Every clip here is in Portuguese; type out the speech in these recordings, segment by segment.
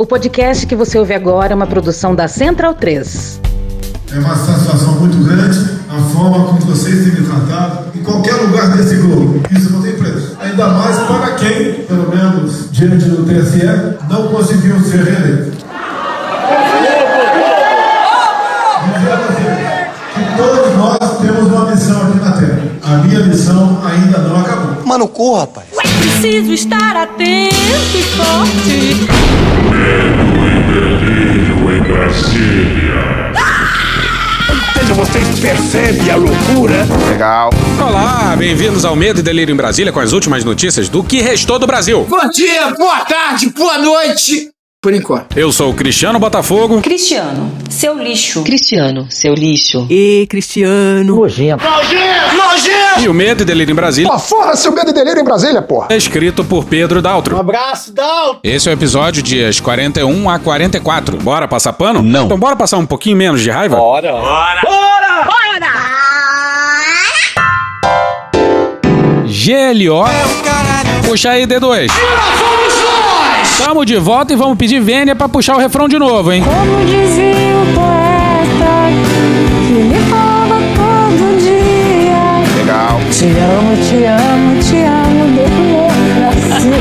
O podcast que você ouve agora é uma produção da Central 3. É uma satisfação muito grande a forma como vocês têm me tratado em qualquer lugar desse globo. Isso não tem preço. Ainda mais para quem, pelo menos diante do TSE, não conseguiu ser reeleito. Dizendo assim, que todos nós temos uma missão aqui na Terra. A minha missão ainda não acabou. Mano, corra, rapaz. Preciso estar atento e forte. em Brasília. Vocês percebem a loucura? Legal. Olá, bem-vindos ao Medo e Delírio em Brasília com as últimas notícias do que restou do Brasil. Bom dia, boa tarde, boa noite. Por enquanto. Eu sou o Cristiano Botafogo. Cristiano, seu lixo. Cristiano, seu lixo. E Cristiano. Nojento. Nojento! Nojento! E o Medo e Delírio em Brasília. Ah, fora seu Medo e Delírio em Brasília, porra. É escrito por Pedro Daltro. Um abraço, Daltro. Esse é o episódio dias 41 a 44. Bora passar pano? Não. Então bora passar um pouquinho menos de raiva? Bora. Bora. Bora. Bora! GLO. Puxa aí, D2. Tamo de volta e vamos pedir Vênia pra puxar o refrão de novo, hein? Como dizia o poeta que me fala todo dia. Legal. Te amo, te amo, te amo, democracia.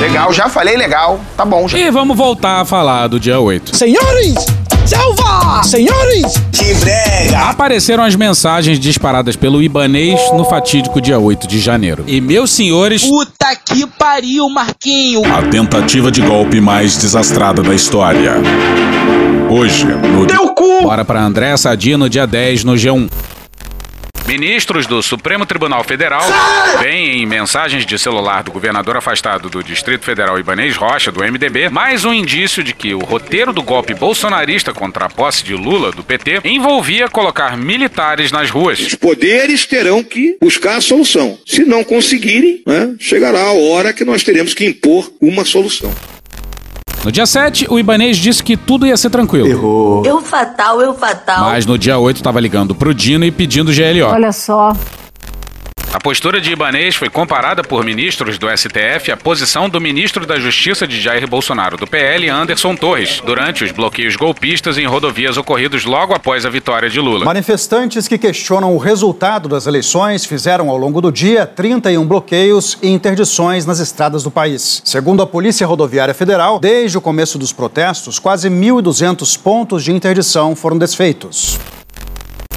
Legal, já falei legal. Tá bom já. E vamos voltar a falar do dia 8. Senhores! Selva! Senhores! Que brega! Apareceram as mensagens disparadas pelo Ibanês no fatídico dia 8 de janeiro. E meus senhores, Puta que pariu, Marquinho. A tentativa de golpe mais desastrada da história. Hoje, no Teu cu! bora pra André Sadino dia 10 no G1. Ministros do Supremo Tribunal Federal veem em mensagens de celular do governador afastado do Distrito Federal Ibanês Rocha, do MDB, mais um indício de que o roteiro do golpe bolsonarista contra a posse de Lula, do PT, envolvia colocar militares nas ruas. Os poderes terão que buscar a solução. Se não conseguirem, né, chegará a hora que nós teremos que impor uma solução. No dia 7, o Ibanês disse que tudo ia ser tranquilo. Eu fatal, eu fatal. Mas no dia 8 estava ligando pro Dino e pedindo GLO. Olha só. A postura de Ibanês foi comparada por ministros do STF à posição do ministro da Justiça de Jair Bolsonaro, do PL, Anderson Torres, durante os bloqueios golpistas em rodovias ocorridos logo após a vitória de Lula. Manifestantes que questionam o resultado das eleições fizeram ao longo do dia 31 bloqueios e interdições nas estradas do país. Segundo a Polícia Rodoviária Federal, desde o começo dos protestos, quase 1.200 pontos de interdição foram desfeitos.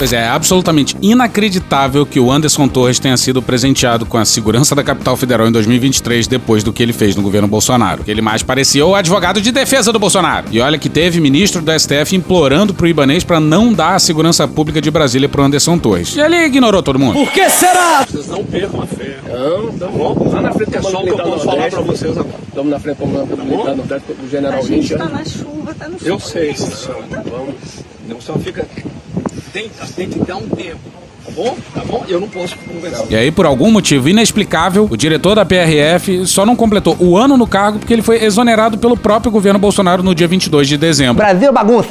Pois é, é absolutamente inacreditável que o Anderson Torres tenha sido presenteado com a segurança da capital federal em 2023 depois do que ele fez no governo Bolsonaro. Que ele mais parecia o advogado de defesa do Bolsonaro. E olha que teve ministro do STF implorando pro Ibanês para não dar a segurança pública de Brasília pro Anderson Torres. E ele ignorou todo mundo. Por que será? Vocês não percam a fé. Não, estamos lá na frente, é só o que eu posso falar pra vocês agora. Estamos na frente, vamos na militar, no teto do general A gente Richard. tá na chuva, tá no Eu chuva. sei, Luciano, vamos. Não só fica. Tem, tem que dar um tempo, tá bom? Tá bom? Eu não posso conversar. E aí, por algum motivo inexplicável, o diretor da PRF só não completou o ano no cargo porque ele foi exonerado pelo próprio governo Bolsonaro no dia 22 de dezembro. Brasil bagunça.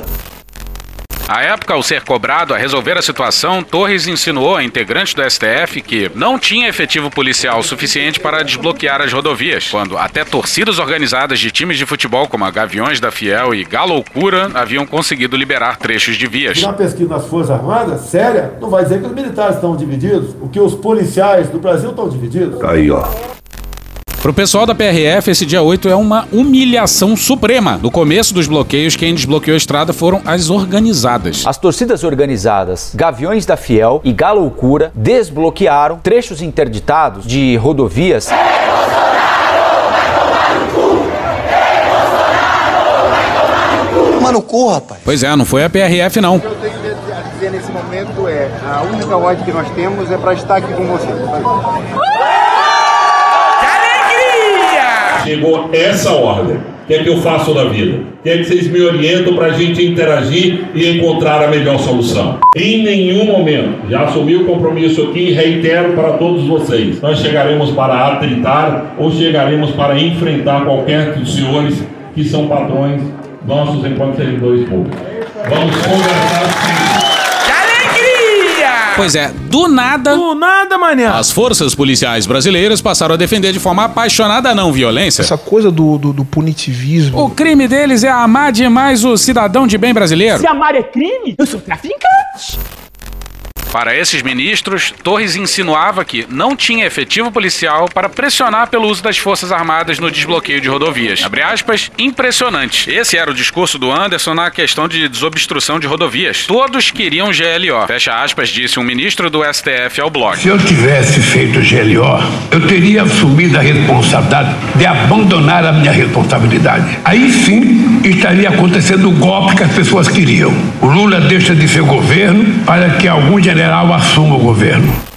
À época, ao ser cobrado a resolver a situação, Torres insinuou a integrantes do STF que não tinha efetivo policial suficiente para desbloquear as rodovias, quando até torcidas organizadas de times de futebol como a Gaviões da Fiel e Galoucura haviam conseguido liberar trechos de vias. Na pesquisa das Forças Armadas, séria, não vai dizer que os militares estão divididos, o que os policiais do Brasil estão divididos. Aí, ó. Pro pessoal da PRF, esse dia 8 é uma humilhação suprema. No começo dos bloqueios, quem desbloqueou a estrada foram as organizadas. As torcidas organizadas Gaviões da Fiel e Galoucura desbloquearam trechos interditados de rodovias. Mano, corra, rapaz. Pois é, não foi a PRF não. O que eu tenho a dizer nesse momento é: a única ordem que nós temos é para estar aqui com você. Chegou essa ordem. O que é que eu faço da vida? O que é que vocês me orientam para a gente interagir e encontrar a melhor solução? Em nenhum momento, já assumi o compromisso aqui e reitero para todos vocês: nós chegaremos para atritar ou chegaremos para enfrentar qualquer dos senhores que são patrões nossos enquanto servidores públicos. Vamos conversar! Pois é, do nada. Do nada, mané. As forças policiais brasileiras passaram a defender de forma apaixonada a não violência. Essa coisa do, do, do punitivismo. O crime deles é amar demais o cidadão de bem brasileiro. Se amar é crime, eu sou traficante. Para esses ministros, Torres insinuava que não tinha efetivo policial para pressionar pelo uso das Forças Armadas no desbloqueio de rodovias. Abre aspas, impressionante. Esse era o discurso do Anderson na questão de desobstrução de rodovias. Todos queriam GLO. Fecha aspas, disse um ministro do STF ao blog. Se eu tivesse feito GLO, eu teria assumido a responsabilidade de abandonar a minha responsabilidade. Aí sim estaria acontecendo o golpe que as pessoas queriam. O Lula deixa de ser governo para que algum general assuma o governo.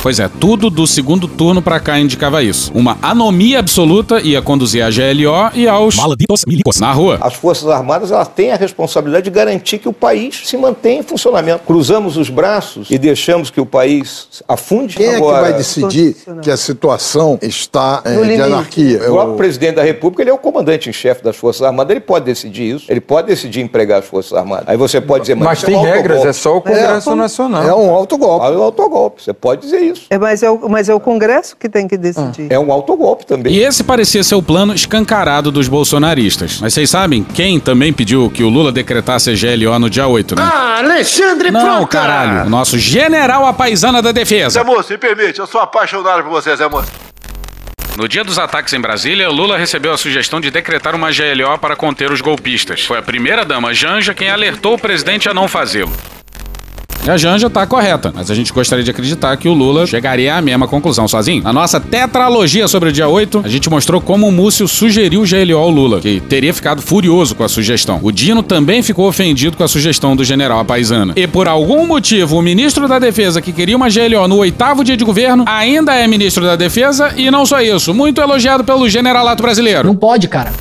Pois é, tudo do segundo turno pra cá indicava isso. Uma anomia absoluta ia conduzir a GLO e aos malditos milicos na rua. As Forças Armadas elas têm a responsabilidade de garantir que o país se mantenha em funcionamento. Cruzamos os braços e deixamos que o país afunde. Quem Agora, é que vai decidir que a situação está No de limite. anarquia? O próprio presidente da República ele é o comandante em chefe das Forças Armadas, ele pode decidir isso, ele pode decidir empregar as Forças Armadas. Aí você pode dizer, mas, Mas tem é um regras, autogolpe. é só o Congresso Nacional. É um autogolpe. É um autogolpe, você pode dizer isso. É, mas, é o, mas é o Congresso que tem que decidir. É um autogolpe também. E esse parecia ser o plano escancarado dos bolsonaristas. Mas vocês sabem quem também pediu que o Lula decretasse a GLO no dia 8, né? Ah, Alexandre Não, Frota! caralho. O nosso general apaisana da defesa. Zé Moço, me permite, eu sou apaixonado por você, Zé Moço. No dia dos ataques em Brasília, Lula recebeu a sugestão de decretar uma GLO para conter os golpistas. Foi a primeira-dama Janja quem alertou o presidente a não fazê-lo. E a Janja tá correta, mas a gente gostaria de acreditar que o Lula chegaria à mesma conclusão sozinho. Na nossa tetralogia sobre o dia 8, a gente mostrou como o Múcio sugeriu o GLO ao Lula, que teria ficado furioso com a sugestão. O Dino também ficou ofendido com a sugestão do general Apaisana. E por algum motivo, o ministro da Defesa, que queria uma GLO no oitavo dia de governo, ainda é ministro da Defesa e não só isso, muito elogiado pelo generalato brasileiro. Não pode, cara.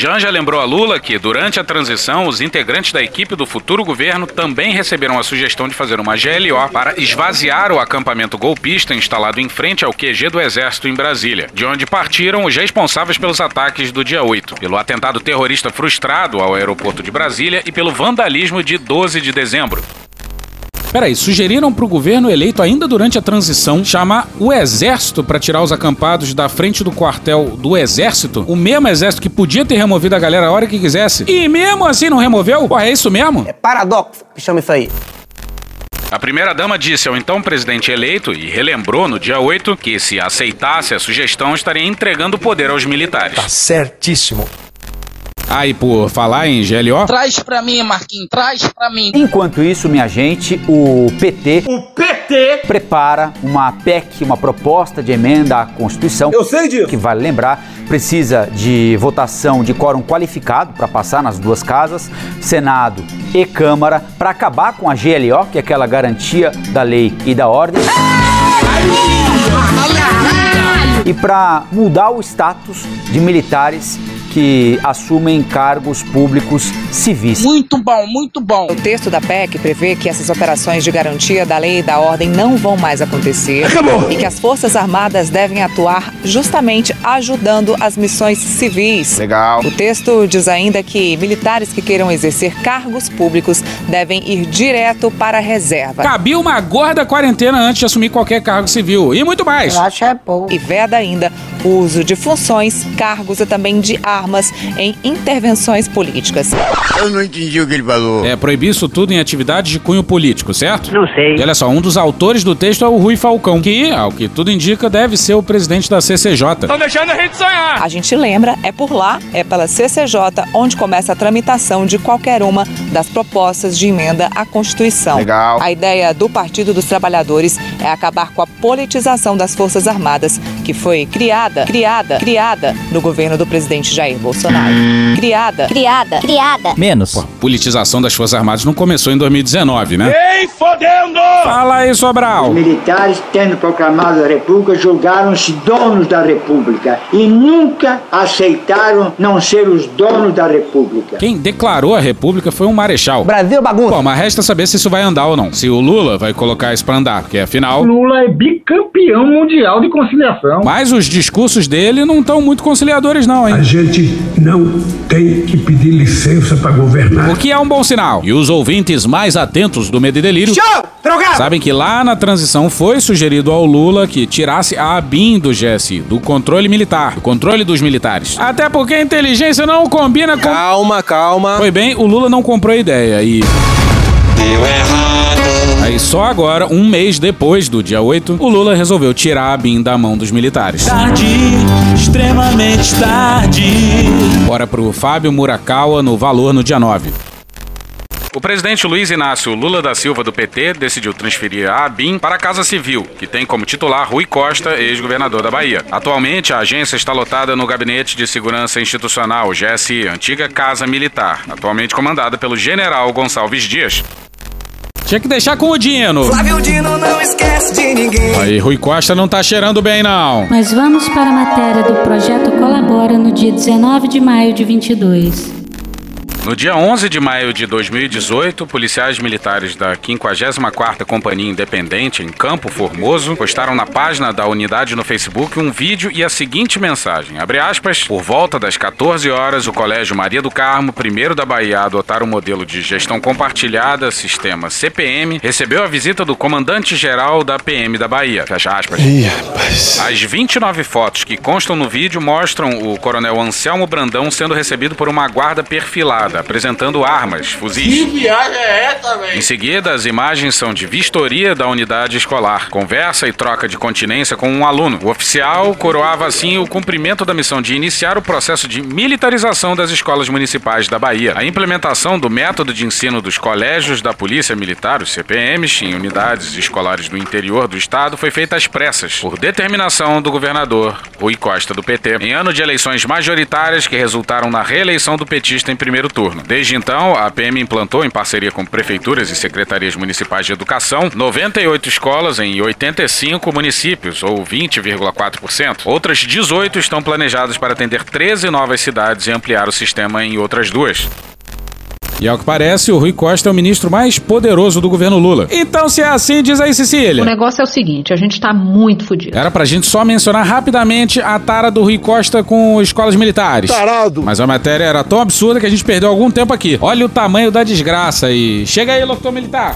Janja lembrou a Lula que, durante a transição, os integrantes da equipe do futuro governo também receberam a sugestão de fazer uma GLO para esvaziar o acampamento golpista instalado em frente ao QG do Exército em Brasília, de onde partiram os responsáveis pelos ataques do dia 8, pelo atentado terrorista frustrado ao aeroporto de Brasília e pelo vandalismo de 12 de dezembro. Peraí, sugeriram pro governo eleito ainda durante a transição chamar o exército para tirar os acampados da frente do quartel do exército? O mesmo exército que podia ter removido a galera a hora que quisesse. E mesmo assim não removeu? Porra, é isso mesmo? É paradoxo que chama isso aí. A primeira-dama disse ao então presidente eleito e relembrou no dia 8 que, se aceitasse a sugestão, estaria entregando o poder aos militares. Tá certíssimo. Ah, e por falar em GLO, Traz pra mim, Marquinhos, traz pra mim. Enquanto isso, minha gente, o PT. O PT prepara uma PEC, uma proposta de emenda à Constituição. Eu sei disso. Que vale lembrar, precisa de votação de quórum qualificado para passar nas duas casas, Senado e Câmara, para acabar com a GLO, que é aquela garantia da lei e da ordem. E para mudar o status de militares que assumem cargos públicos civis. Muito bom, muito bom. O texto da PEC prevê que essas operações de garantia da lei e da ordem não vão mais acontecer. Acabou. E que as Forças Armadas devem atuar justamente ajudando as missões civis. Legal. O texto diz ainda que militares que queiram exercer cargos públicos devem ir direto para a reserva. cabia uma gorda quarentena antes de assumir qualquer cargo civil. E muito mais. acho é bom. E veda ainda o uso de funções, cargos e também de armas em intervenções políticas. Eu não entendi o que ele falou. É proibir isso tudo em atividades de cunho político, certo? Não sei. E olha só, um dos autores do texto é o Rui Falcão, que, ao que tudo indica, deve ser o presidente da CCJ. Estão deixando a gente sonhar. A gente lembra, é por lá, é pela CCJ, onde começa a tramitação de qualquer uma das propostas de emenda à Constituição. Legal. A ideia do Partido dos Trabalhadores é acabar com a politização das Forças Armadas, que foi criada, criada, criada no governo do presidente Jair Bolsonaro. Criada, criada, criada. Menos. Pô, politização das Forças Armadas não começou em 2019, né? Ei, fodendo! Fala aí, Sobral. Os militares, tendo proclamado a República, julgaram-se donos da República e nunca aceitaram não ser os donos da República. Quem declarou a República foi um marechal. Brasil bagunça. Bom, mas resta saber se isso vai andar ou não. Se o Lula vai colocar isso pra andar, porque afinal. Lula é bicampeão mundial de conciliação. Mas os discursos dele não estão muito conciliadores, não, hein? A gente não tem que pedir licença para governar. O que é um bom sinal. E os ouvintes mais atentos do Medo e Delírio Show! Drogado! sabem que lá na transição foi sugerido ao Lula que tirasse a ABIN do GSI, do controle militar, do controle dos militares. Até porque a inteligência não combina com. Calma, calma. Foi bem, o Lula não comprou a ideia e. Deu errado. Aí só agora, um mês depois do dia 8, o Lula resolveu tirar a BIM da mão dos militares. Tarde, extremamente tarde. Bora pro Fábio Murakawa no Valor no dia 9. O presidente Luiz Inácio Lula da Silva do PT decidiu transferir a ABIN para a Casa Civil, que tem como titular Rui Costa, ex-governador da Bahia. Atualmente, a agência está lotada no Gabinete de Segurança Institucional, GSI, antiga Casa Militar, atualmente comandada pelo general Gonçalves Dias. Tinha que deixar com o Dino. Flávio Dino não esquece de ninguém. Aí, Rui Costa não tá cheirando bem, não. Mas vamos para a matéria do projeto Colabora no dia 19 de maio de 22. No dia 11 de maio de 2018, policiais militares da 54ª Companhia Independente em Campo Formoso postaram na página da unidade no Facebook um vídeo e a seguinte mensagem, abre aspas, por volta das 14 horas, o Colégio Maria do Carmo, primeiro da Bahia a adotar o modelo de gestão compartilhada, sistema CPM, recebeu a visita do comandante-geral da PM da Bahia, fecha aspas. Ih, rapaz. As 29 fotos que constam no vídeo mostram o coronel Anselmo Brandão sendo recebido por uma guarda perfilada, apresentando armas, fuzis. viagem é essa, velho? Em seguida, as imagens são de vistoria da unidade escolar, conversa e troca de continência com um aluno. O oficial coroava assim o cumprimento da missão de iniciar o processo de militarização das escolas municipais da Bahia. A implementação do método de ensino dos colégios da Polícia Militar, os CPMs, em unidades escolares do interior do estado foi feita às pressas, por determinação do governador Rui Costa do PT, em ano de eleições majoritárias que resultaram na reeleição do petista em primeiro turno. Desde então, a PM implantou, em parceria com prefeituras e secretarias municipais de educação, 98 escolas em 85 municípios, ou 20,4%. Outras 18 estão planejadas para atender 13 novas cidades e ampliar o sistema em outras duas. E ao que parece, o Rui Costa é o ministro mais poderoso do governo Lula. Então, se é assim, diz aí, Cecília. O negócio é o seguinte, a gente tá muito fudido. Era pra gente só mencionar rapidamente a tara do Rui Costa com escolas militares. Tarado. Mas a matéria era tão absurda que a gente perdeu algum tempo aqui. Olha o tamanho da desgraça e... Chega aí, locutor militar.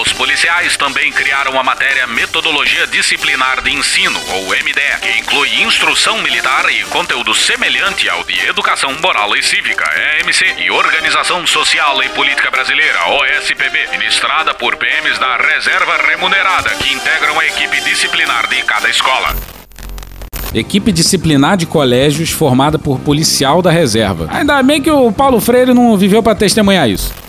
Os policiais também criaram a matéria Metodologia Disciplinar de Ensino, ou MDE, que inclui instrução militar e conteúdo semelhante ao de Educação Moral e Cívica, EMC, e Organização Social e Política Brasileira, OSPB, ministrada por PMs da Reserva Remunerada, que integram a equipe disciplinar de cada escola. Equipe disciplinar de colégios formada por policial da reserva. Ainda bem que o Paulo Freire não viveu para testemunhar isso.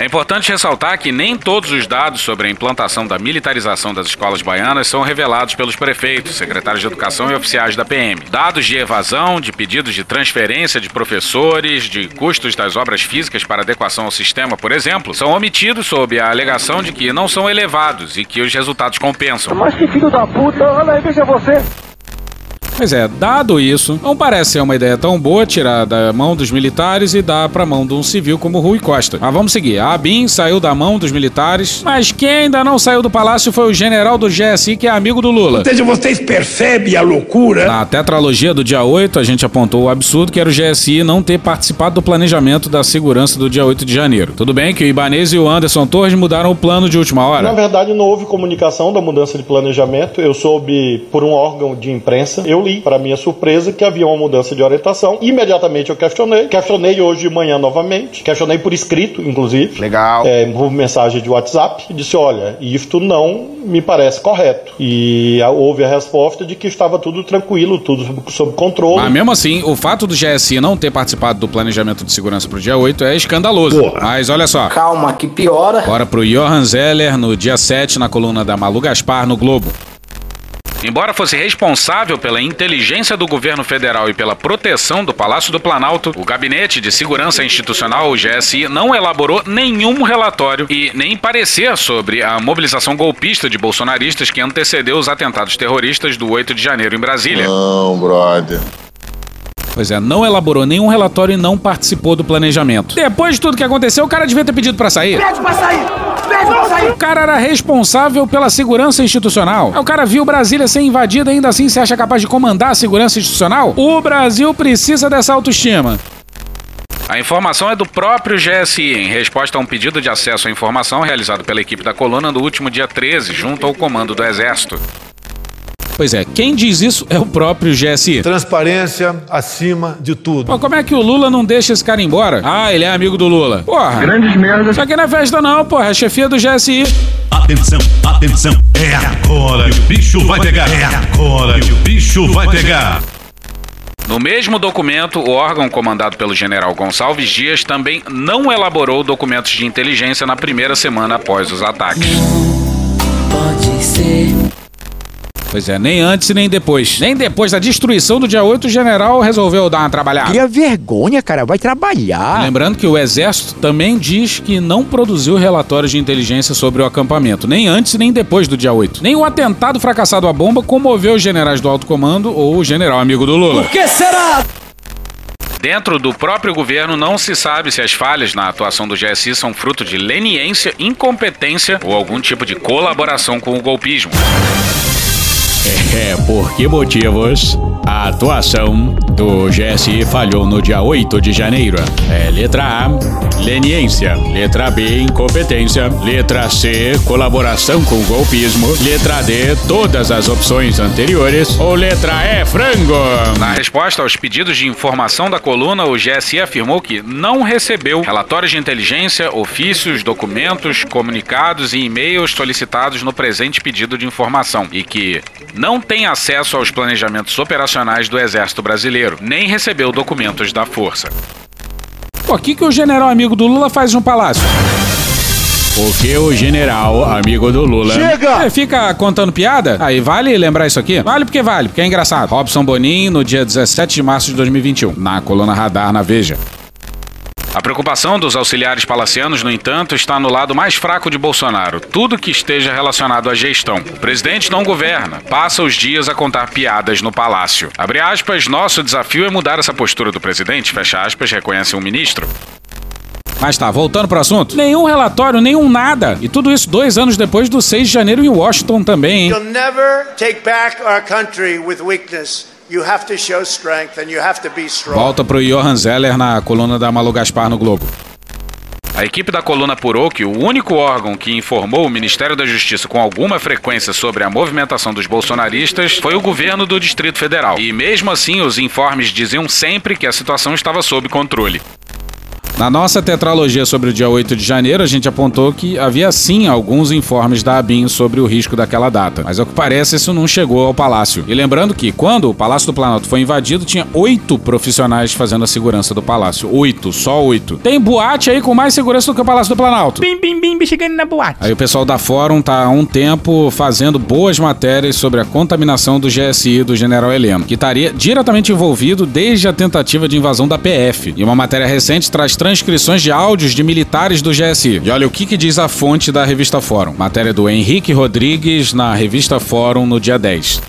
É importante ressaltar que nem todos os dados sobre a implantação da militarização das escolas baianas são revelados pelos prefeitos, secretários de educação e oficiais da PM. Dados de evasão, de pedidos de transferência de professores, de custos das obras físicas para adequação ao sistema, por exemplo, são omitidos sob a alegação de que não são elevados e que os resultados compensam. Mas que filho da puta, olha aí, veja você. Pois é, dado isso, não parece ser uma ideia tão boa tirar da mão dos militares e dar pra mão de um civil como Rui Costa. Mas vamos seguir. A ABIN saiu da mão dos militares, mas quem ainda não saiu do palácio foi o general do GSI, que é amigo do Lula. Ou seja, vocês percebem a loucura? Na tetralogia do dia 8, a gente apontou o absurdo que era o GSI não ter participado do planejamento da segurança do dia 8 de janeiro. Tudo bem que o Ibanez e o Anderson Torres mudaram o plano de última hora. Na verdade, não houve comunicação da mudança de planejamento. Eu soube por um órgão de imprensa. Eu li, para minha surpresa, que havia uma mudança de orientação. Imediatamente eu questionei. Questionei hoje de manhã novamente. Questionei por escrito, inclusive. Legal. É, por mensagem de WhatsApp. E disse: olha, isto não me parece correto. E a- houve a resposta de que estava tudo tranquilo, tudo sob- sob controle. Mas mesmo assim, o fato do GSI não ter participado do planejamento de segurança pro dia 8 é escandaloso. Mas olha só. Calma, que piora. Bora pro Johan Zeller no dia 7 na coluna da Malu Gaspar no Globo. Embora fosse responsável pela inteligência do governo federal e pela proteção do Palácio do Planalto, o Gabinete de Segurança Institucional, o GSI, não elaborou nenhum relatório e nem parecer sobre a mobilização golpista de bolsonaristas que antecedeu os atentados terroristas do 8 de janeiro em Brasília. Não, brother. Pois é, não elaborou nenhum relatório e não participou do planejamento. Depois de tudo que aconteceu, o cara devia ter pedido pra sair. Pede pra sair! O cara era responsável pela segurança institucional. O cara viu Brasília ser invadida e ainda assim se acha capaz de comandar a segurança institucional? O Brasil precisa dessa autoestima. A informação é do próprio GSI, em resposta a um pedido de acesso à informação realizado pela equipe da coluna no último dia 13, junto ao comando do Exército. Pois é, quem diz isso é o próprio GSI. Transparência acima de tudo. Pô, como é que o Lula não deixa esse cara embora? Ah, ele é amigo do Lula. Porra. Grandes merdas. Isso aqui não é festa não, porra. É chefia do GSI. Atenção, atenção, é agora que o bicho vai pegar. É agora que o bicho vai pegar. No mesmo documento, o órgão comandado pelo general Gonçalves Dias também não elaborou documentos de inteligência na primeira semana após os ataques. Pode ser. Pois é, nem antes e nem depois. Nem depois da destruição do dia 8, o general resolveu dar uma trabalhada. Cria vergonha, cara. Vai trabalhar. Lembrando que o Exército também diz que não produziu relatórios de inteligência sobre o acampamento, nem antes nem depois do dia 8. Nem o atentado fracassado à bomba comoveu os generais do alto comando ou o general amigo do Lula. Por que será? Dentro do próprio governo, não se sabe se as falhas na atuação do GSI são fruto de leniência, incompetência ou algum tipo de colaboração com o golpismo. É, por que motivos a atuação do GSI falhou no dia 8 de janeiro? É letra A, leniência. Letra B, incompetência. Letra C, colaboração com o golpismo. Letra D, todas as opções anteriores. Ou letra E, frango. Na resposta aos pedidos de informação da coluna, o GSI afirmou que não recebeu relatórios de inteligência, ofícios, documentos, comunicados e e-mails solicitados no presente pedido de informação e que não tem acesso aos planejamentos operacionais do Exército Brasileiro, nem recebeu documentos da Força. Pô, o que, que o general amigo do Lula faz no palácio? Porque o general, amigo do Lula. Chega! É, fica contando piada? Aí vale lembrar isso aqui? Vale porque vale, porque é engraçado. Robson Bonin, no dia 17 de março de 2021, na coluna Radar na Veja. A preocupação dos auxiliares palacianos, no entanto, está no lado mais fraco de Bolsonaro. Tudo que esteja relacionado à gestão. O presidente não governa, passa os dias a contar piadas no palácio. Abre aspas, nosso desafio é mudar essa postura do presidente, fecha aspas, reconhece um ministro. Mas tá, voltando pro assunto. Nenhum relatório, nenhum nada. E tudo isso dois anos depois do 6 de janeiro em Washington também, hein? You'll never take back our country with weakness. You have to show strength and you have to be strong. Volta pro Johan Zeller na coluna da Malu Gaspar no Globo. A equipe da coluna apurou que o único órgão que informou o Ministério da Justiça com alguma frequência sobre a movimentação dos bolsonaristas foi o governo do Distrito Federal. E mesmo assim, os informes diziam sempre que a situação estava sob controle. Na nossa tetralogia sobre o dia 8 de janeiro, a gente apontou que havia sim alguns informes da ABIN sobre o risco daquela data. Mas ao que parece, isso não chegou ao palácio. E lembrando que, quando o Palácio do Planalto foi invadido, tinha oito profissionais fazendo a segurança do palácio. Oito, só oito. Tem boate aí com mais segurança do que o Palácio do Planalto. Bim, bim, bim, chegando na boate. Aí o pessoal da Fórum tá há um tempo fazendo boas matérias sobre a contaminação do GSI do General Heleno, que estaria diretamente envolvido desde a tentativa de invasão da PF. E uma matéria recente traz transcrições de áudios de militares do GSI. E olha o que, que diz a fonte da revista Fórum. Matéria do Henrique Rodrigues na revista Fórum no dia 10.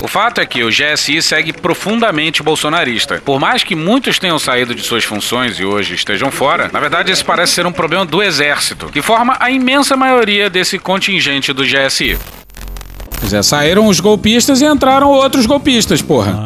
O fato é que o GSI segue profundamente bolsonarista. Por mais que muitos tenham saído de suas funções e hoje estejam fora, na verdade esse parece ser um problema do Exército, que forma a imensa maioria desse contingente do GSI. Pois é, saíram os golpistas e entraram outros golpistas, porra.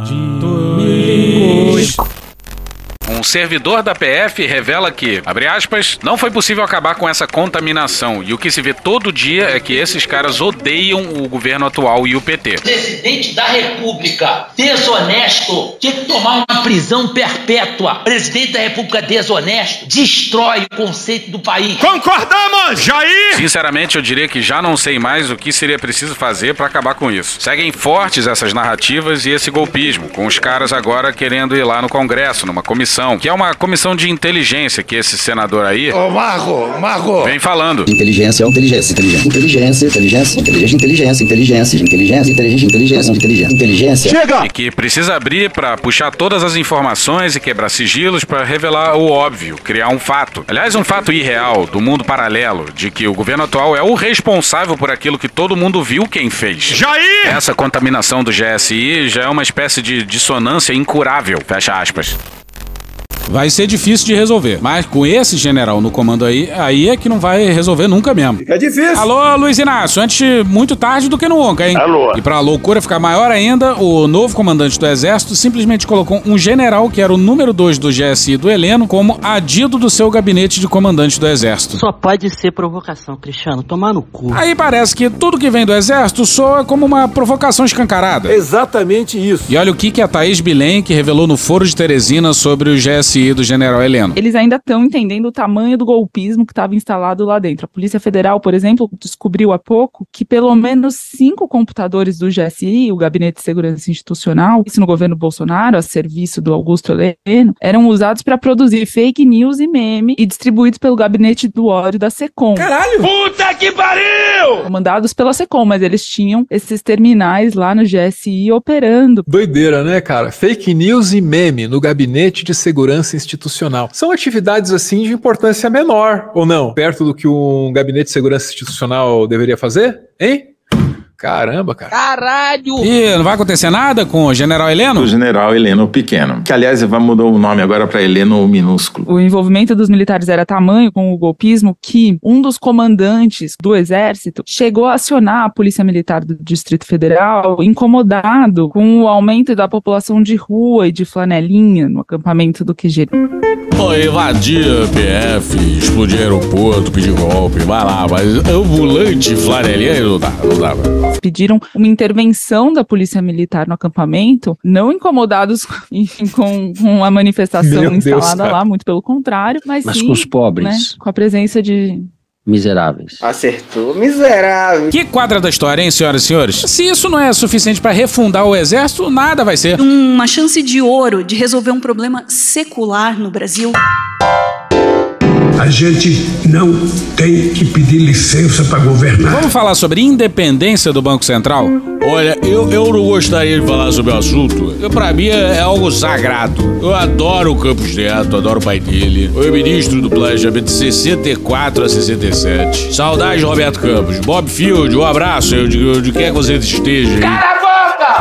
Um servidor da PF revela que, abre aspas, não foi possível acabar com essa contaminação e o que se vê todo dia é que esses caras odeiam o governo atual e o PT. Presidente da República desonesto tinha que tomar uma prisão perpétua. Presidente da República desonesto destrói o conceito do país. Concordamos, Jair! Sinceramente, eu diria que já não sei mais o que seria preciso fazer para acabar com isso. Seguem fortes essas narrativas e esse golpismo, com os caras agora querendo ir lá no Congresso, numa comissão, que é uma comissão de inteligência que esse senador aí Ô, Marco, Marco. vem falando. Inteligência, inteligência, inteligência, inteligência, inteligência, inteligência, inteligência, inteligência, inteligência, inteligência, inteligência, inteligência, inteligência. E que precisa abrir pra puxar todas as informações e quebrar sigilos pra revelar o óbvio, criar um fato. Aliás, um fato irreal do mundo paralelo de que o governo atual é o responsável por aquilo que todo mundo viu quem fez. Jair! Essa contaminação do GSI já é uma espécie de dissonância incurável. Fecha aspas. Vai ser difícil de resolver. Mas com esse general no comando aí, aí é que não vai resolver nunca mesmo. Fica difícil. Alô, Luiz Inácio, antes muito tarde do que nunca, hein? Alô. E pra loucura ficar maior ainda, o novo comandante do exército simplesmente colocou um general que era o número 2 do GSI do Heleno como adido do seu gabinete de comandante do exército. Só pode ser provocação, Cristiano. Tomar no cu. Aí parece que tudo que vem do exército soa como uma provocação escancarada. Exatamente isso. E olha o que, que a Thaís Bilen que revelou no Foro de Teresina sobre o GSI do general Heleno. Eles ainda estão entendendo o tamanho do golpismo que estava instalado lá dentro. A Polícia Federal, por exemplo, descobriu há pouco que pelo menos cinco computadores do GSI, o Gabinete de Segurança Institucional, isso no governo Bolsonaro, a serviço do Augusto Heleno, eram usados para produzir fake news e meme e distribuídos pelo Gabinete do Ódio da SECOM. Caralho! Puta que pariu! Comandados pela SECOM, mas eles tinham esses terminais lá no GSI operando. Doideira, né, cara? Fake news e meme no gabinete de segurança institucional. São atividades assim de importância menor, ou não? Perto do que um gabinete de segurança institucional deveria fazer? Hein? Caramba, cara. Caralho! E não vai acontecer nada com o general Heleno? O general Heleno Pequeno. Que, aliás, vai mudar o nome agora para Heleno Minúsculo. O envolvimento dos militares era tamanho com o golpismo que um dos comandantes do exército chegou a acionar a Polícia Militar do Distrito Federal, incomodado com o aumento da população de rua e de flanelinha no acampamento do QG. Pô, invadir a PF, explodir aeroporto, pedir golpe, vai lá, mas ambulante, flanelinha, não dá, não dá. Pediram uma intervenção da Polícia Militar no acampamento, não incomodados, enfim, com, com a manifestação Meu Deus, instalada cara. lá, muito pelo contrário, mas, Mas sim, com os pobres. né, com a presença de Miseráveis. Acertou, miserável. Que quadra da história, hein, senhoras e senhores? Se isso não é suficiente para refundar o exército, nada vai ser. Uma chance de ouro de resolver um problema secular no Brasil. A gente não tem que pedir licença para governar. Vamos falar sobre independência do Banco Central? Olha, eu, eu não gostaria de falar sobre o assunto. Eu, Pra mim é, é algo sagrado. Eu adoro o Campos Neto, adoro o pai dele. Foi ministro do planejamento de 64 a 67. Saudade, Roberto Campos. Bob Field, um abraço. Eu de onde quer que você esteja. aí.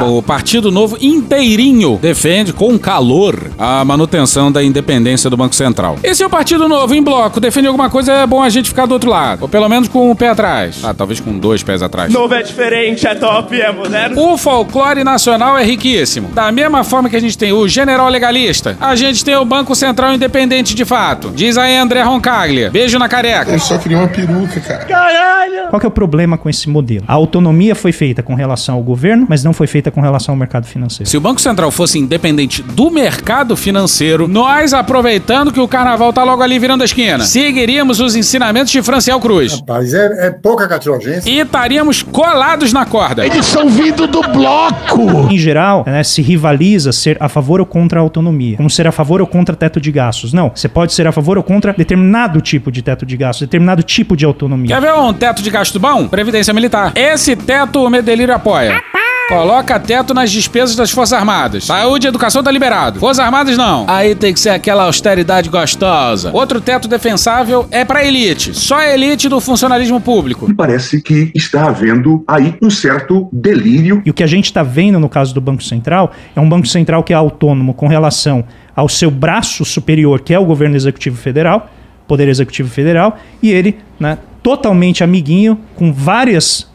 O Partido Novo inteirinho defende com calor a manutenção da independência do Banco Central. E se o Partido Novo, em bloco, defende alguma coisa, é bom a gente ficar do outro lado. Ou pelo menos com o pé atrás. Ah, talvez com dois pés atrás. Novo é diferente, é top, é moderno. O folclore nacional é riquíssimo. Da mesma forma que a gente tem o general legalista, a gente tem o Banco Central independente de fato. Diz aí André Roncaglia. Beijo na careca. Eu só queria uma peruca, cara. Caralho! Qual que é o problema com esse modelo? A autonomia foi feita com relação ao governo, mas não foi feita com relação ao mercado financeiro. Se o Banco Central fosse independente do mercado financeiro, nós, aproveitando que o carnaval tá logo ali virando a esquina, seguiríamos os ensinamentos de Franciel Cruz. Rapaz, é, é pouca catilogência. E estaríamos colados na corda. Eles são vindo do bloco! Em geral, né, se rivaliza ser a favor ou contra a autonomia. Como ser a favor ou contra teto de gastos. Não, você pode ser a favor ou contra determinado tipo de teto de gastos, determinado tipo de autonomia. Quer ver um teto de gasto bom? Previdência Militar. Esse teto o Medelírio apoia. Coloca teto nas despesas das Forças Armadas. Saúde e educação tá liberado. Forças Armadas não. Aí tem que ser aquela austeridade gostosa. Outro teto defensável é pra elite. Só a elite do funcionalismo público. Parece que está havendo aí um certo delírio. E o que a gente está vendo no caso do Banco Central é um Banco Central que é autônomo com relação ao seu braço superior, que é o governo executivo federal, Poder Executivo Federal, e ele, né, totalmente amiguinho, com várias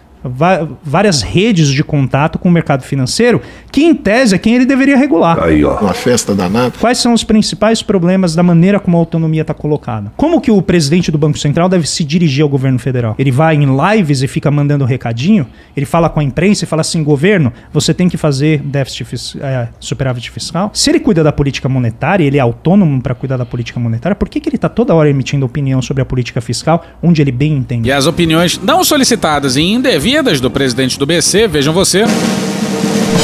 várias redes de contato com o mercado financeiro, que em tese é quem ele deveria regular. Aí, ó. Uma festa danada. Quais são os principais problemas da maneira como a autonomia está colocada? Como que o presidente do Banco Central deve se dirigir ao governo federal? Ele vai em lives e fica mandando recadinho? Ele fala com a imprensa e fala assim: governo, você tem que fazer déficit fis- é, superávit fiscal? Se ele cuida da política monetária, ele é autônomo para cuidar da política monetária, por que, que ele está toda hora emitindo opinião sobre a política fiscal, onde ele bem entende? E as opiniões não solicitadas e indevidas do presidente do BC, vejam você.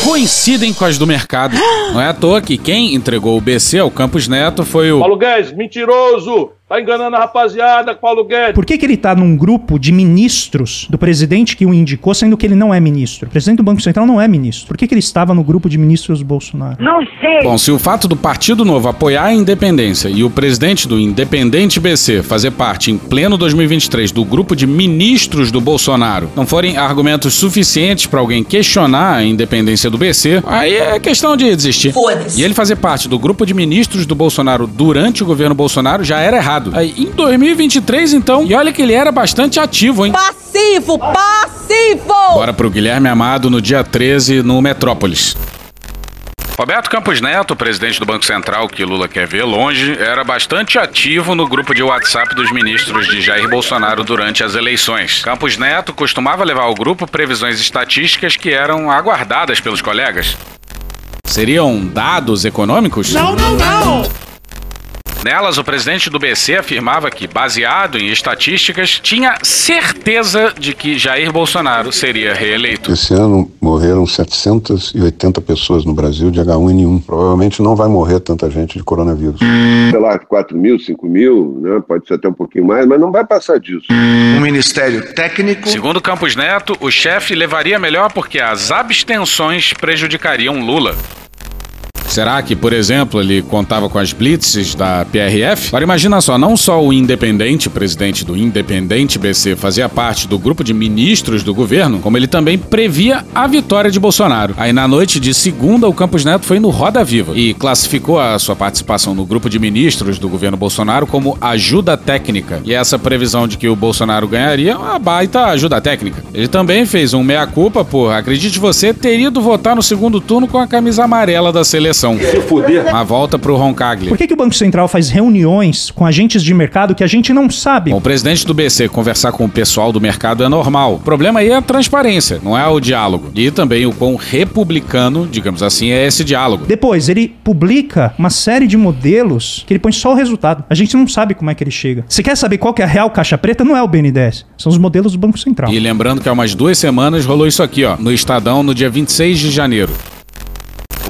Coincidem com as do mercado. Não é à toa que quem entregou o BC ao Campos Neto foi o Paulo Guedes, mentiroso! Tá enganando a rapaziada, Paulo Guedes. Por que, que ele tá num grupo de ministros do presidente que o indicou, sendo que ele não é ministro? O presidente do Banco Central não é ministro. Por que, que ele estava no grupo de ministros do Bolsonaro? Não sei. Bom, se o fato do Partido Novo apoiar a independência e o presidente do Independente BC fazer parte em pleno 2023 do grupo de ministros do Bolsonaro não forem argumentos suficientes para alguém questionar a independência do BC, aí é questão de desistir. Foda-se. E ele fazer parte do grupo de ministros do Bolsonaro durante o governo Bolsonaro já era errado. Aí, em 2023, então, e olha que ele era bastante ativo, hein? Passivo, passivo! Bora pro Guilherme Amado no dia 13 no Metrópolis. Roberto Campos Neto, presidente do Banco Central que Lula quer ver longe, era bastante ativo no grupo de WhatsApp dos ministros de Jair Bolsonaro durante as eleições. Campos Neto costumava levar ao grupo previsões estatísticas que eram aguardadas pelos colegas. Seriam dados econômicos? Não, não, não! Nelas, o presidente do BC afirmava que, baseado em estatísticas, tinha certeza de que Jair Bolsonaro seria reeleito. Esse ano morreram 780 pessoas no Brasil de H1N1. Provavelmente não vai morrer tanta gente de coronavírus. Sei lá, 4 mil, 5 mil, né? pode ser até um pouquinho mais, mas não vai passar disso. Um ministério técnico. Segundo Campos Neto, o chefe levaria melhor porque as abstenções prejudicariam Lula. Será que, por exemplo, ele contava com as blitzes da PRF? Agora imagina só, não só o Independente, presidente do Independente BC, fazia parte do grupo de ministros do governo, como ele também previa a vitória de Bolsonaro. Aí na noite de segunda, o Campos Neto foi no Roda Viva e classificou a sua participação no grupo de ministros do governo Bolsonaro como ajuda técnica. E essa previsão de que o Bolsonaro ganharia é uma baita ajuda técnica. Ele também fez um meia-culpa por, acredite você, ter ido votar no segundo turno com a camisa amarela da seleção. Se fuder. Uma volta pro Roncaglia. Por que, que o Banco Central faz reuniões com agentes de mercado que a gente não sabe? Bom, o presidente do BC conversar com o pessoal do mercado é normal. O problema aí é a transparência, não é o diálogo. E também o quão republicano, digamos assim, é esse diálogo. Depois, ele publica uma série de modelos que ele põe só o resultado. A gente não sabe como é que ele chega. Se quer saber qual que é a real caixa preta, não é o BNDES. São os modelos do Banco Central. E lembrando que há umas duas semanas rolou isso aqui, ó, no Estadão, no dia 26 de janeiro.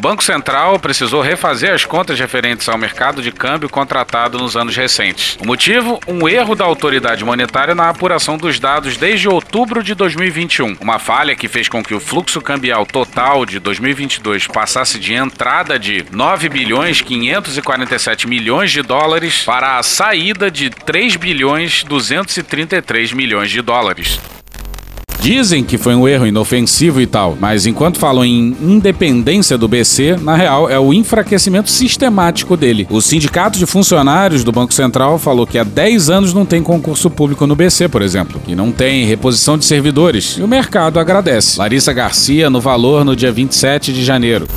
O Banco Central precisou refazer as contas referentes ao mercado de câmbio contratado nos anos recentes. O motivo? Um erro da autoridade monetária na apuração dos dados desde outubro de 2021. Uma falha que fez com que o fluxo cambial total de 2022 passasse de entrada de 9 bilhões 547 milhões de dólares para a saída de 3 bilhões 233 milhões de dólares. Dizem que foi um erro inofensivo e tal, mas enquanto falam em independência do BC, na real é o enfraquecimento sistemático dele. O sindicato de funcionários do Banco Central falou que há 10 anos não tem concurso público no BC, por exemplo, que não tem reposição de servidores, e o mercado agradece. Larissa Garcia no Valor no dia 27 de janeiro.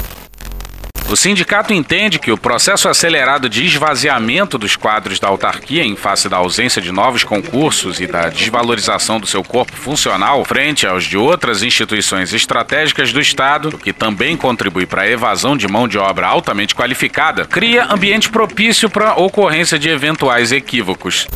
O sindicato entende que o processo acelerado de esvaziamento dos quadros da autarquia em face da ausência de novos concursos e da desvalorização do seu corpo funcional frente aos de outras instituições estratégicas do Estado, o que também contribui para a evasão de mão de obra altamente qualificada, cria ambiente propício para a ocorrência de eventuais equívocos.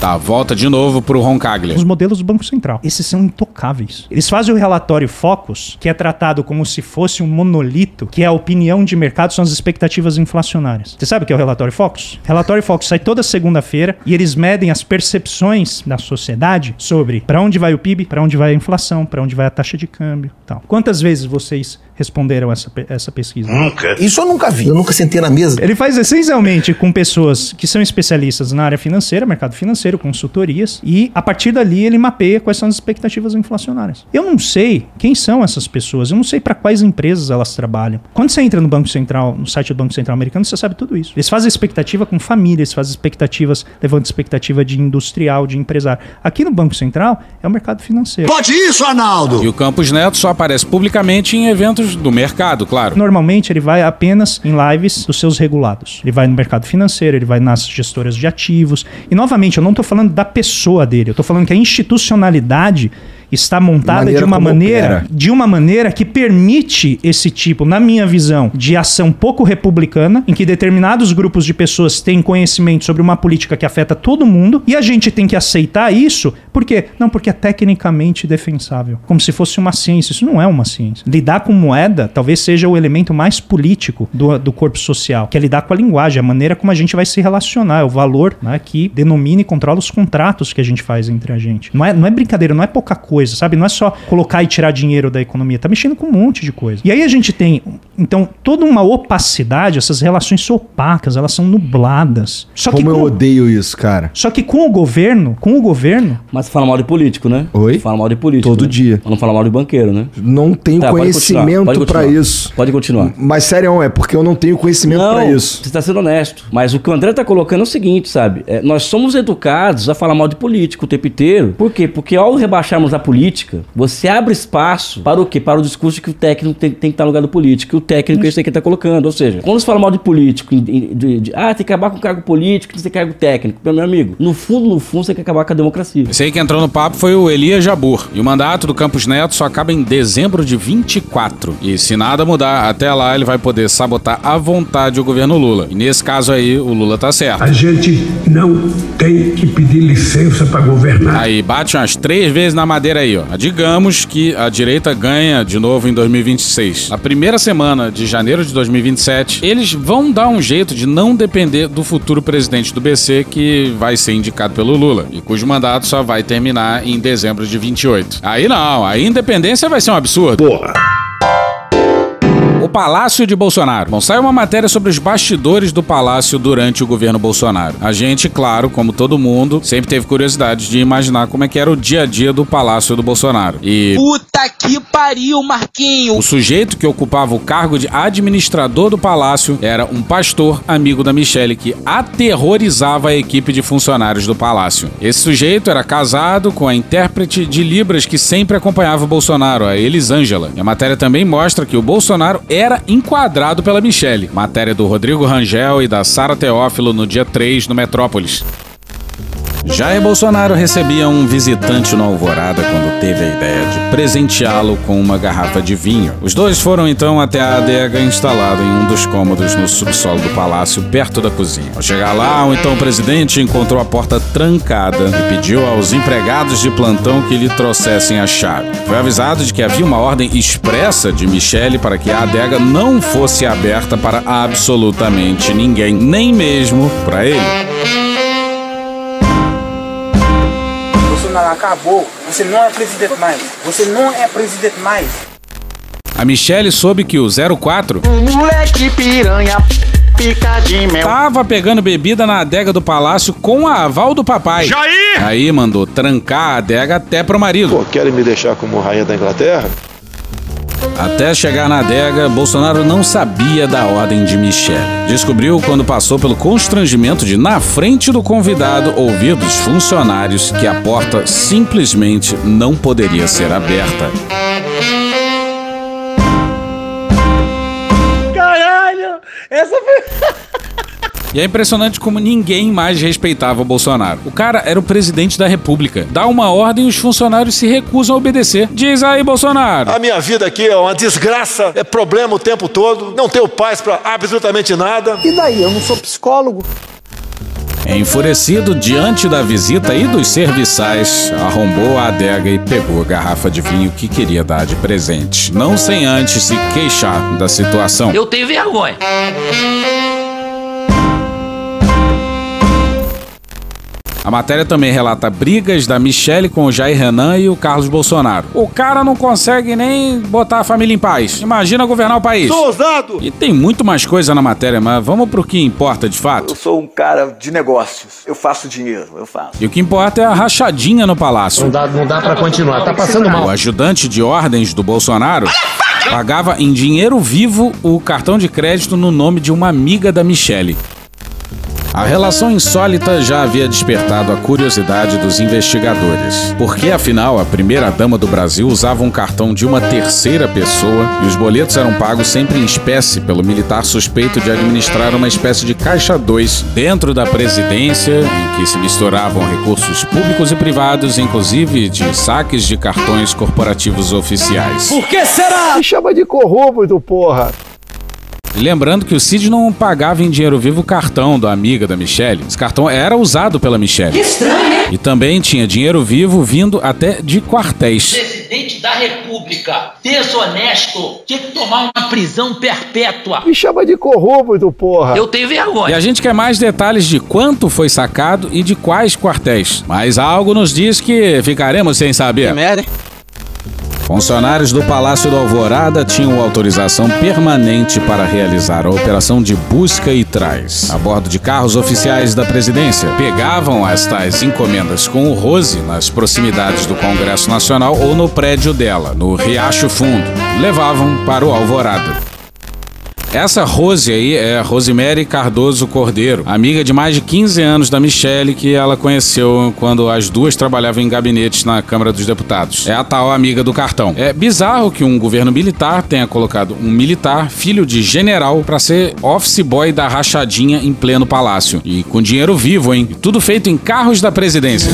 Tá, volta de novo pro Roncaglia. Os modelos do Banco Central. Esses são intocáveis. Eles fazem o relatório Focus, que é tratado como se fosse um monolito, que é a opinião de mercado, são as expectativas inflacionárias. Você sabe o que é o relatório Focus? Relatório Focus sai toda segunda-feira e eles medem as percepções da sociedade sobre para onde vai o PIB, para onde vai a inflação, para onde vai a taxa de câmbio, tal. Quantas vezes vocês responderam essa, essa pesquisa? Nunca. Isso eu nunca vi. Eu nunca sentei na mesa. Ele faz essencialmente com pessoas que são especialistas na área financeira, mercado financeiro, consultorias, e a partir dali ele mapeia quais são as expectativas inflacionárias. Eu não sei quem são essas pessoas, eu não sei para quais empresas elas trabalham. Quando você entra no Banco Central, no site do Banco Central americano, você sabe tudo isso. Eles fazem expectativa com famílias, fazem expectativas, levando expectativa de industrial, de empresário. Aqui no Banco Central é o mercado financeiro. Pode isso, Arnaldo! E o Campos Neto só aparece publicamente em eventos do mercado, claro. Normalmente ele vai apenas em lives dos seus regulados. Ele vai no mercado financeiro, ele vai nas gestoras de ativos. E novamente, eu não estou falando da pessoa dele, eu estou falando que a institucionalidade está montada Maneira de uma maneira, opera. de uma maneira que permite esse tipo, na minha visão, de ação pouco republicana, em que determinados grupos de pessoas têm conhecimento sobre uma política que afeta todo mundo, e a gente tem que aceitar isso, por quê? Não, porque é tecnicamente defensável, como se fosse uma ciência. Isso não é uma ciência. Lidar com moeda talvez seja o elemento mais político do, do corpo social, que é lidar com a linguagem, a maneira como a gente vai se relacionar, é o valor né, que denomina e controla os contratos que a gente faz entre a gente. Não é, não é brincadeira, não é pouca coisa, sabe? Não é só colocar e tirar dinheiro da economia, tá mexendo com um monte de coisa. E aí a gente tem, então, toda uma opacidade, essas relações são opacas, elas são nubladas. Só que Como eu com- odeio isso, cara. só que com o governo, com o governo, Mas você fala mal de político, né? Oi? Fala mal de político. Todo né? dia. Não fala mal de banqueiro, né? Não tenho Tá, conhecimento continuar. isso. Pode continuar. Mas sério, é porque eu não tenho conhecimento pra isso. você está sendo honesto. Mas o que o André está colocando é o seguinte, sabe? É, nós somos educados a falar mal de político o tempo inteiro. Por quê? Porque ao rebaixarmos a política, você abre espaço para o quê? Para o discurso de que o técnico tem, tem que estar no lugar do político. E o técnico é isso aí que ele está colocando. Ou seja, quando você fala mal de político, em- de, de- ah, tem que acabar com o cargo político, tem que ter cargo técnico. Meu, meu amigo, no fundo, no fundo, você quer acabar com a democracia. Esse aí que entrou no papo foi o Elias Jabur. E o mandato do Campos Neto só acaba em dezembro de 24. E se nada mudar, até lá ele vai poder sabotar à vontade o governo Lula. E nesse caso aí, o Lula tá certo. A gente não tem que pedir licença para governar. Aí bate umas três vezes na madeira aí, ó. Digamos que a direita ganha de novo em 2026. Na primeira semana de janeiro de 2027, eles vão dar um jeito de não depender do futuro presidente do BC que vai ser indicado pelo Lula e cujo mandato só vai terminar em dezembro de 28. Aí não, a independência vai ser um absurdo. Porra. O Palácio de Bolsonaro. Bom, saiu uma matéria sobre os bastidores do palácio durante o governo Bolsonaro. A gente, claro, como todo mundo, sempre teve curiosidade de imaginar como é que era o dia a dia do palácio do Bolsonaro. E Puta que pariu, Marquinho. o sujeito que ocupava o cargo de administrador do palácio era um pastor amigo da Michelle que aterrorizava a equipe de funcionários do palácio. Esse sujeito era casado com a intérprete de Libras que sempre acompanhava o Bolsonaro, a Elisângela. E a matéria também mostra que o Bolsonaro era enquadrado pela Michelle. Matéria do Rodrigo Rangel e da Sara Teófilo no dia 3 no Metrópolis. Jair Bolsonaro recebia um visitante no Alvorada quando teve a ideia de presenteá-lo com uma garrafa de vinho. Os dois foram então até a adega instalada em um dos cômodos no subsolo do palácio, perto da cozinha. Ao chegar lá, o então presidente encontrou a porta trancada e pediu aos empregados de plantão que lhe trouxessem a chave. Foi avisado de que havia uma ordem expressa de Michele para que a adega não fosse aberta para absolutamente ninguém, nem mesmo para ele. Bolsonaro acabou. Você não é presidente mais. Você não é presidente mais. A Michelle soube que o 04 Moleque piranha, pica de mel. tava pegando bebida na adega do palácio com a aval do papai. Jair! Aí mandou trancar a adega até pro marido. Pô, querem me deixar como rainha da Inglaterra? Até chegar na adega, Bolsonaro não sabia da ordem de Michelle. Descobriu quando passou pelo constrangimento de, na frente do convidado, ouvir dos funcionários que a porta simplesmente não poderia ser aberta. Caralho! Essa foi. E é impressionante como ninguém mais respeitava o Bolsonaro. O cara era o presidente da república. Dá uma ordem e os funcionários se recusam a obedecer. Diz aí, Bolsonaro. A minha vida aqui é uma desgraça, é problema o tempo todo, não tenho paz pra absolutamente nada. E daí? Eu não sou psicólogo. Enfurecido diante da visita e dos serviçais, arrombou a adega e pegou a garrafa de vinho que queria dar de presente, não sem antes se queixar da situação. Eu tenho vergonha. A matéria também relata brigas da Michelle com o Jair Renan e o Carlos Bolsonaro. O cara não consegue nem botar a família em paz. Imagina governar o país. Sou ousado! E tem muito mais coisa na matéria, mas vamos pro que importa de fato. Eu sou um cara de negócios. Eu faço dinheiro, eu faço. E o que importa é a rachadinha no palácio. Não dá, não dá pra continuar, tá passando mal. O ajudante de ordens do Bolsonaro pagava em dinheiro vivo o cartão de crédito no nome de uma amiga da Michelle. A relação insólita já havia despertado a curiosidade dos investigadores. Porque, afinal, a primeira-dama do Brasil usava um cartão de uma terceira pessoa e os boletos eram pagos sempre em espécie pelo militar suspeito de administrar uma espécie de caixa 2 dentro da presidência, em que se misturavam recursos públicos e privados, inclusive de saques de cartões corporativos oficiais. Por que será? Me chama de corrupto, porra. E Lembrando que o Cid não pagava em dinheiro vivo o cartão da amiga da Michelle. Esse cartão era usado pela Michelle. Que estranho, hein? E também tinha dinheiro vivo vindo até de quartéis. Presidente da República, desonesto, tinha que tomar uma prisão perpétua. Me chama de corrupto, porra. Eu tenho E vergonha. a gente quer mais detalhes de quanto foi sacado e de quais quartéis. Mas algo nos diz que ficaremos sem saber. merda, hein? Funcionários do Palácio do Alvorada tinham autorização permanente para realizar a operação de busca e trás a bordo de carros oficiais da presidência. Pegavam as tais encomendas com o Rose nas proximidades do Congresso Nacional ou no prédio dela, no Riacho Fundo. Levavam para o Alvorada. Essa Rose aí é a Rosemary Cardoso Cordeiro, amiga de mais de 15 anos da Michelle, que ela conheceu quando as duas trabalhavam em gabinetes na Câmara dos Deputados. É a tal amiga do cartão. É bizarro que um governo militar tenha colocado um militar, filho de general, pra ser office boy da rachadinha em pleno palácio. E com dinheiro vivo, hein? E Tudo feito em carros da presidência.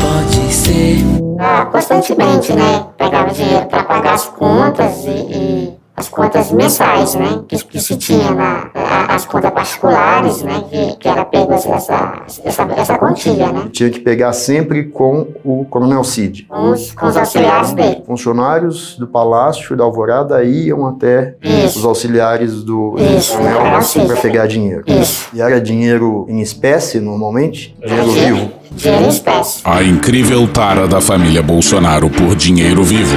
Pode ser. Ah, constantemente, né? Pegava dinheiro para pagar as contas e, e as contas mensais, né? Que, que se tinha na, a- as contas particulares, né? Que, que era pego essa, essa, essa quantia, né? Tinha que pegar sempre com o Coronel Cid. Com os, com os auxiliares dele. Funcionários do Palácio da Alvorada iam até Isso. os auxiliares do Isso, Coronel Cid. para pegar dinheiro. Isso. E era dinheiro em espécie, normalmente? Dinheiro vivo. Dinheiro em espécie. A incrível tara da família Bolsonaro por dinheiro vivo.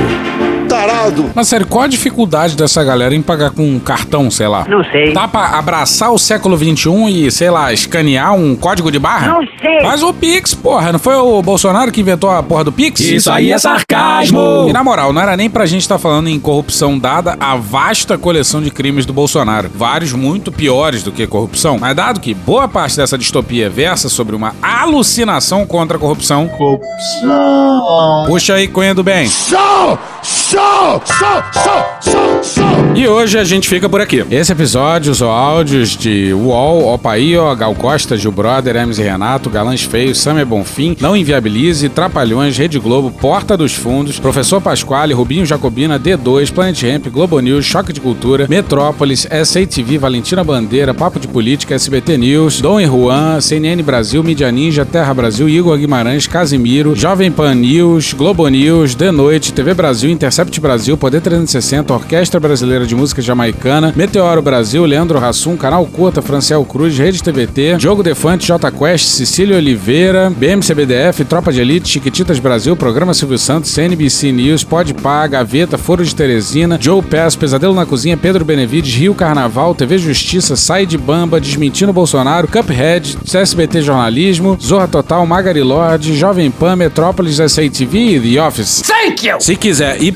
Tarado! Mas sério, qual a dificuldade dessa galera em pagar com um cartão, sei lá? Não sei. Dá pra abraçar o século XXI e, sei lá, escanear um código de barra? Não sei. Faz o Pix, porra. Não foi o Bolsonaro que inventou a porra do Pix? Isso aí é sarcasmo. E na moral, não era nem pra gente estar falando em corrupção dada a vasta coleção de crimes do Bolsonaro. Vários muito piores do que corrupção. Mas dado que boa parte dessa distopia versa sobre uma alucinação contra a corrupção. Corrupção. Puxa aí, Cunha do Bem. Show! Show! Show! Show! Show! Show! E hoje a gente fica por aqui. Esse episódio usou áudios de UOL, Opaío, Gal Costa, Gil Brother, Hermes e Renato, Galãs Feios, Samer Bonfim, Não Inviabilize, Trapalhões, Rede Globo, Porta dos Fundos, Professor Pasquale, Rubinho Jacobina, D2, Planet Ramp, Globo News, Choque de Cultura, Metrópolis, SATV, Valentina Bandeira, Papo de Política, SBT News, Dom e Juan, CNN Brasil, Mídia Ninja, Terra Brasil, Igor Guimarães, Casimiro, Jovem Pan News, Globo News, The Noite, TV Brasil, Intercept Brasil, Poder 360, Orquestra Brasileira de Música Jamaicana, Meteoro Brasil, Leandro Rassum, Canal Curta, Franciel Cruz, Rede TVT, Diogo Defante, J Quest, Cecília Oliveira, BMCBDF, Tropa de Elite, Chiquititas Brasil, Programa Silvio Santos, CNBC News, Podpah, Gaveta, Foro de Teresina, Joe Pass, Pesadelo na Cozinha, Pedro Benevides, Rio Carnaval, TV Justiça, Sai de Bamba, Desmentindo Bolsonaro, Cuphead, CSBT Jornalismo, Zorra Total, Magari Lorde, Jovem Pan, Metrópolis, SATV e The Office. Thank you! Se quiser e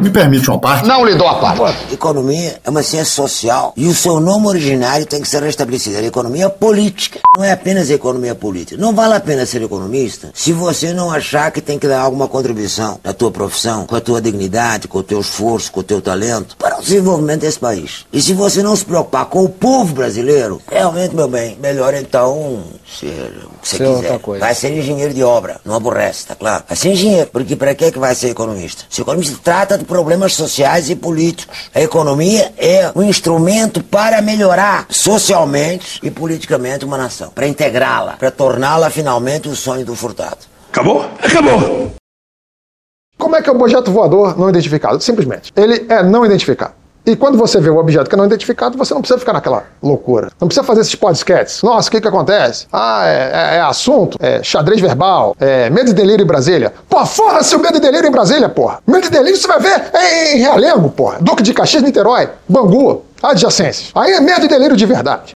Me permite uma parte? Não lhe dou a parte. Economia é uma ciência social e o seu nome originário tem que ser restabelecido. A economia política. Não é apenas economia política. Não vale a pena ser economista se você não achar que tem que dar alguma contribuição na tua profissão, com a tua dignidade, com o teu esforço, com o teu talento para o desenvolvimento desse país. E se você não se preocupar com o povo brasileiro, realmente, meu bem, melhor então ser o que você Ser quiser. outra coisa. Vai ser engenheiro de obra, não aborrece, tá claro? Vai ser engenheiro, porque para que que vai ser economista? Se economista trata de problemas sociais e políticos. A economia é um instrumento para melhorar socialmente e politicamente uma nação, para integrá-la, para torná-la finalmente o sonho do furtado. Acabou? Acabou! Como é que é o objeto voador não identificado? Simplesmente, ele é não identificado. E quando você vê o objeto que é não identificado, você não precisa ficar naquela loucura. Não precisa fazer esses podcasts. Nossa, o que que acontece? Ah, é, é- é assunto, é xadrez verbal, é medo e delírio em Brasília. Pô, foda-se o medo e delírio em Brasília, porra. Medo e delírio você vai ver em Realengo, porra. Duque de Caxias, Niterói, Bangu, adjacências. Aí é medo e delírio de verdade.